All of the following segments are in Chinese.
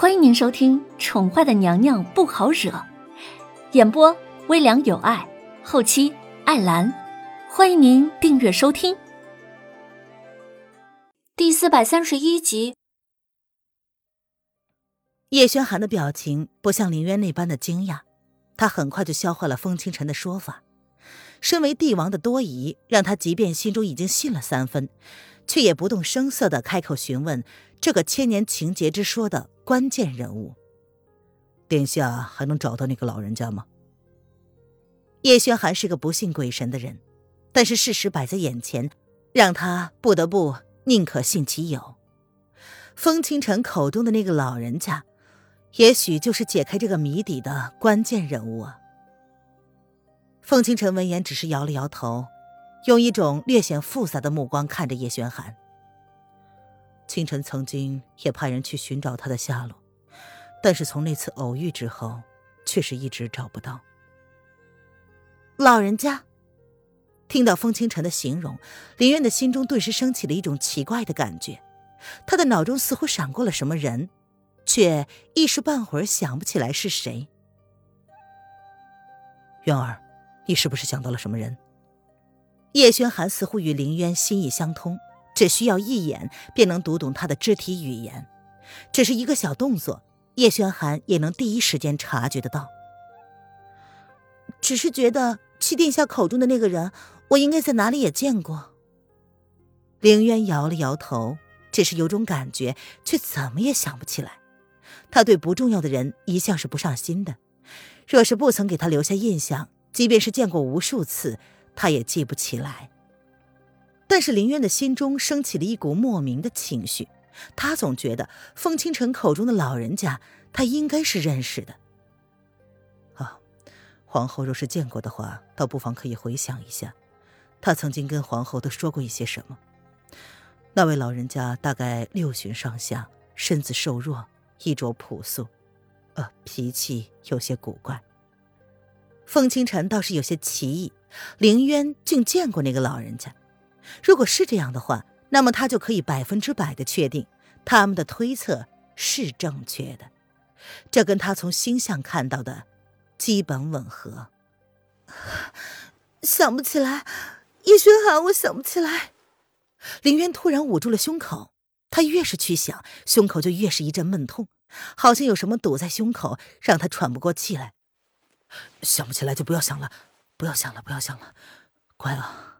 欢迎您收听《宠坏的娘娘不好惹》，演播微凉有爱，后期艾兰。欢迎您订阅收听。第四百三十一集。叶轩寒的表情不像林渊那般的惊讶，他很快就消化了风清晨的说法。身为帝王的多疑，让他即便心中已经信了三分，却也不动声色的开口询问这个千年情劫之说的关键人物。殿下还能找到那个老人家吗？叶轩寒是个不信鬼神的人，但是事实摆在眼前，让他不得不宁可信其有。风清晨口中的那个老人家，也许就是解开这个谜底的关键人物啊。凤清晨闻言，只是摇了摇头，用一种略显复杂的目光看着叶轩寒。清晨曾经也派人去寻找他的下落，但是从那次偶遇之后，却是一直找不到。老人家，听到风清晨的形容，林渊的心中顿时升起了一种奇怪的感觉，他的脑中似乎闪过了什么人，却一时半会儿想不起来是谁。渊儿。你是不是想到了什么人？叶轩寒似乎与林渊心意相通，只需要一眼便能读懂他的肢体语言，只是一个小动作，叶轩寒也能第一时间察觉得到。只是觉得七殿下口中的那个人，我应该在哪里也见过。凌渊摇了摇头，只是有种感觉，却怎么也想不起来。他对不重要的人一向是不上心的，若是不曾给他留下印象。即便是见过无数次，他也记不起来。但是林渊的心中升起了一股莫名的情绪，他总觉得凤清晨口中的老人家，他应该是认识的。啊，皇后若是见过的话，倒不妨可以回想一下，他曾经跟皇后都说过一些什么。那位老人家大概六旬上下，身子瘦弱，衣着朴素，呃，脾气有些古怪。凤清晨倒是有些奇异，林渊竟见过那个老人家。如果是这样的话，那么他就可以百分之百的确定他们的推测是正确的。这跟他从星象看到的基本吻合。想不起来，叶轩寒，我想不起来。林渊突然捂住了胸口，他越是去想，胸口就越是一阵闷痛，好像有什么堵在胸口，让他喘不过气来。想不起来就不要想了，不要想了，不要想了，乖啊！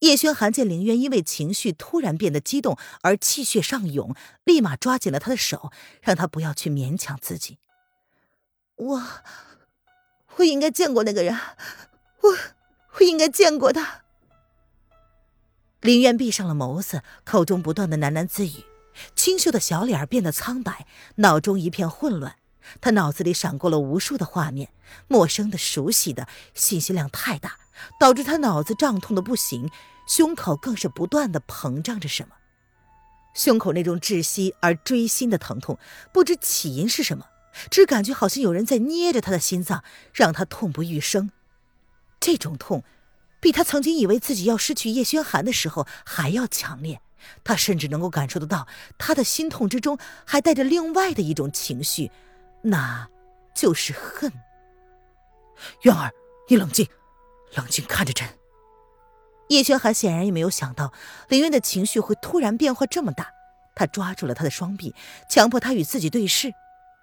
叶轩寒见凌渊因为情绪突然变得激动而气血上涌，立马抓紧了他的手，让他不要去勉强自己。我，我应该见过那个人，我，我应该见过他。林渊闭上了眸子，口中不断的喃喃自语，清秀的小脸变得苍白，脑中一片混乱。他脑子里闪过了无数的画面，陌生的、熟悉的，信息量太大，导致他脑子胀痛的不行，胸口更是不断的膨胀着什么。胸口那种窒息而锥心的疼痛，不知起因是什么，只感觉好像有人在捏着他的心脏，让他痛不欲生。这种痛，比他曾经以为自己要失去叶轩寒的时候还要强烈。他甚至能够感受得到，他的心痛之中还带着另外的一种情绪。那，就是恨。渊儿，你冷静，冷静看着朕。叶轩寒显然也没有想到林渊的情绪会突然变化这么大，他抓住了他的双臂，强迫他与自己对视，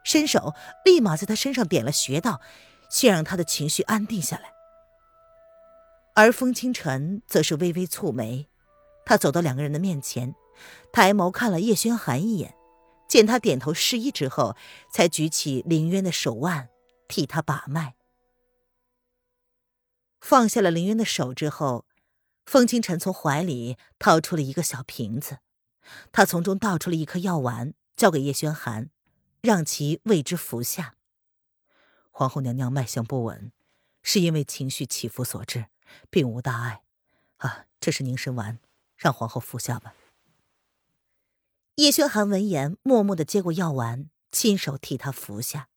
伸手立马在他身上点了穴道，先让他的情绪安定下来。而风清晨则是微微蹙眉，他走到两个人的面前，抬眸看了叶轩寒一眼。见他点头示意之后，才举起林渊的手腕，替他把脉。放下了林渊的手之后，风清晨从怀里掏出了一个小瓶子，他从中倒出了一颗药丸，交给叶轩寒，让其为之服下。皇后娘娘脉象不稳，是因为情绪起伏所致，并无大碍。啊，这是凝神丸，让皇后服下吧。叶轩寒闻言，默默的接过药丸，亲手替他服下。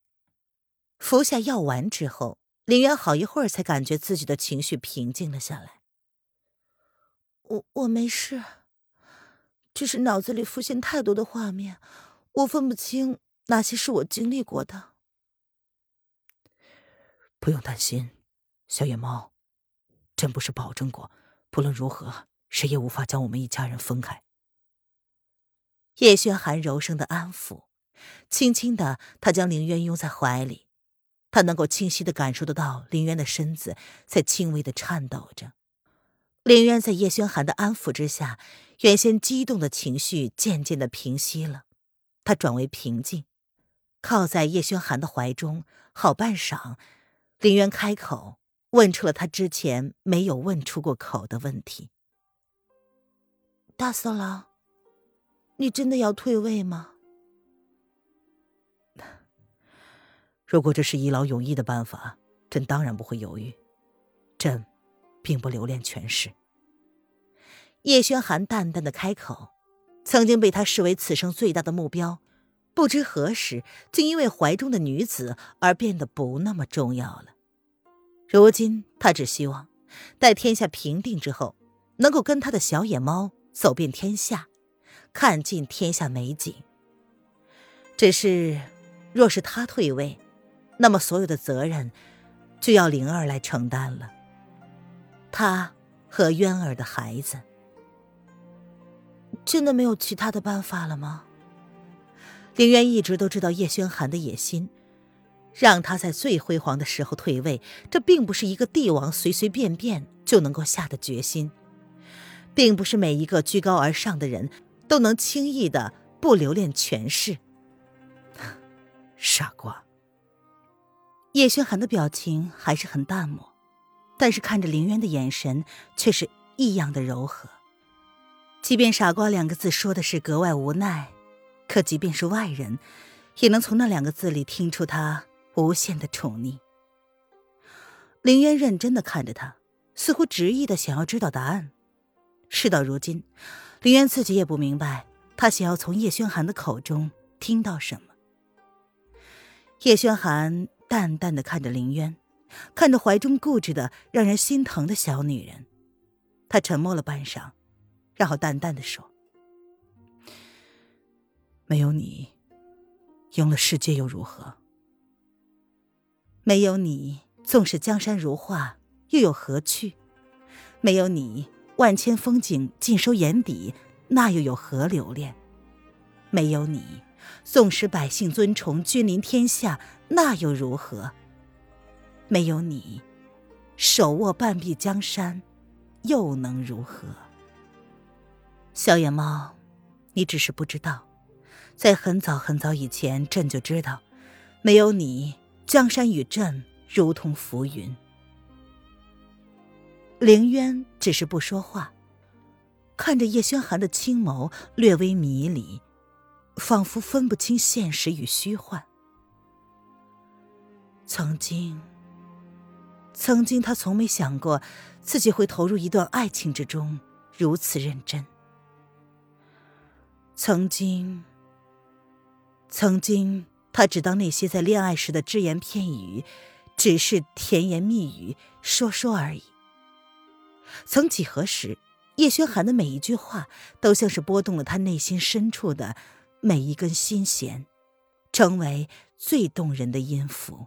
服下药丸之后，林渊好一会儿才感觉自己的情绪平静了下来。我我没事，只是脑子里浮现太多的画面，我分不清哪些是我经历过的。不用担心，小野猫，朕不是保证过，不论如何，谁也无法将我们一家人分开。叶轩寒柔声的安抚，轻轻的，他将林渊拥在怀里，他能够清晰的感受得到林渊的身子在轻微的颤抖着。林渊在叶轩寒的安抚之下，原先激动的情绪渐渐的平息了，他转为平静，靠在叶轩寒的怀中，好半晌。林渊开口问出了他之前没有问出过口的问题：“大色狼，你真的要退位吗？如果这是一劳永逸的办法，朕当然不会犹豫。朕并不留恋权势。”叶轩寒淡淡的开口，曾经被他视为此生最大的目标。不知何时，竟因为怀中的女子而变得不那么重要了。如今，他只希望待天下平定之后，能够跟他的小野猫走遍天下，看尽天下美景。只是，若是他退位，那么所有的责任就要灵儿来承担了。他和渊儿的孩子，真的没有其他的办法了吗？凌渊一直都知道叶轩寒的野心，让他在最辉煌的时候退位，这并不是一个帝王随随便便就能够下的决心，并不是每一个居高而上的人都能轻易的不留恋权势。傻瓜。叶轩寒的表情还是很淡漠，但是看着凌渊的眼神却是异样的柔和。即便“傻瓜”两个字说的是格外无奈。可即便是外人，也能从那两个字里听出他无限的宠溺。林渊认真的看着他，似乎执意的想要知道答案。事到如今，林渊自己也不明白，他想要从叶轩寒的口中听到什么。叶轩寒淡淡的看着林渊，看着怀中固执的让人心疼的小女人，他沉默了半晌，然后淡淡的说。没有你，赢了世界又如何？没有你，纵使江山如画，又有何趣？没有你，万千风景尽收眼底，那又有何留恋？没有你，纵使百姓尊崇，君临天下，那又如何？没有你，手握半壁江山，又能如何？小野猫，你只是不知道。在很早很早以前，朕就知道，没有你，江山与朕如同浮云。凌渊只是不说话，看着叶轩寒的青眸略微迷离，仿佛分不清现实与虚幻。曾经，曾经他从没想过自己会投入一段爱情之中如此认真。曾经。曾经，他只当那些在恋爱时的只言片语，只是甜言蜜语，说说而已。曾几何时，叶轩寒的每一句话，都像是拨动了他内心深处的每一根心弦，成为最动人的音符。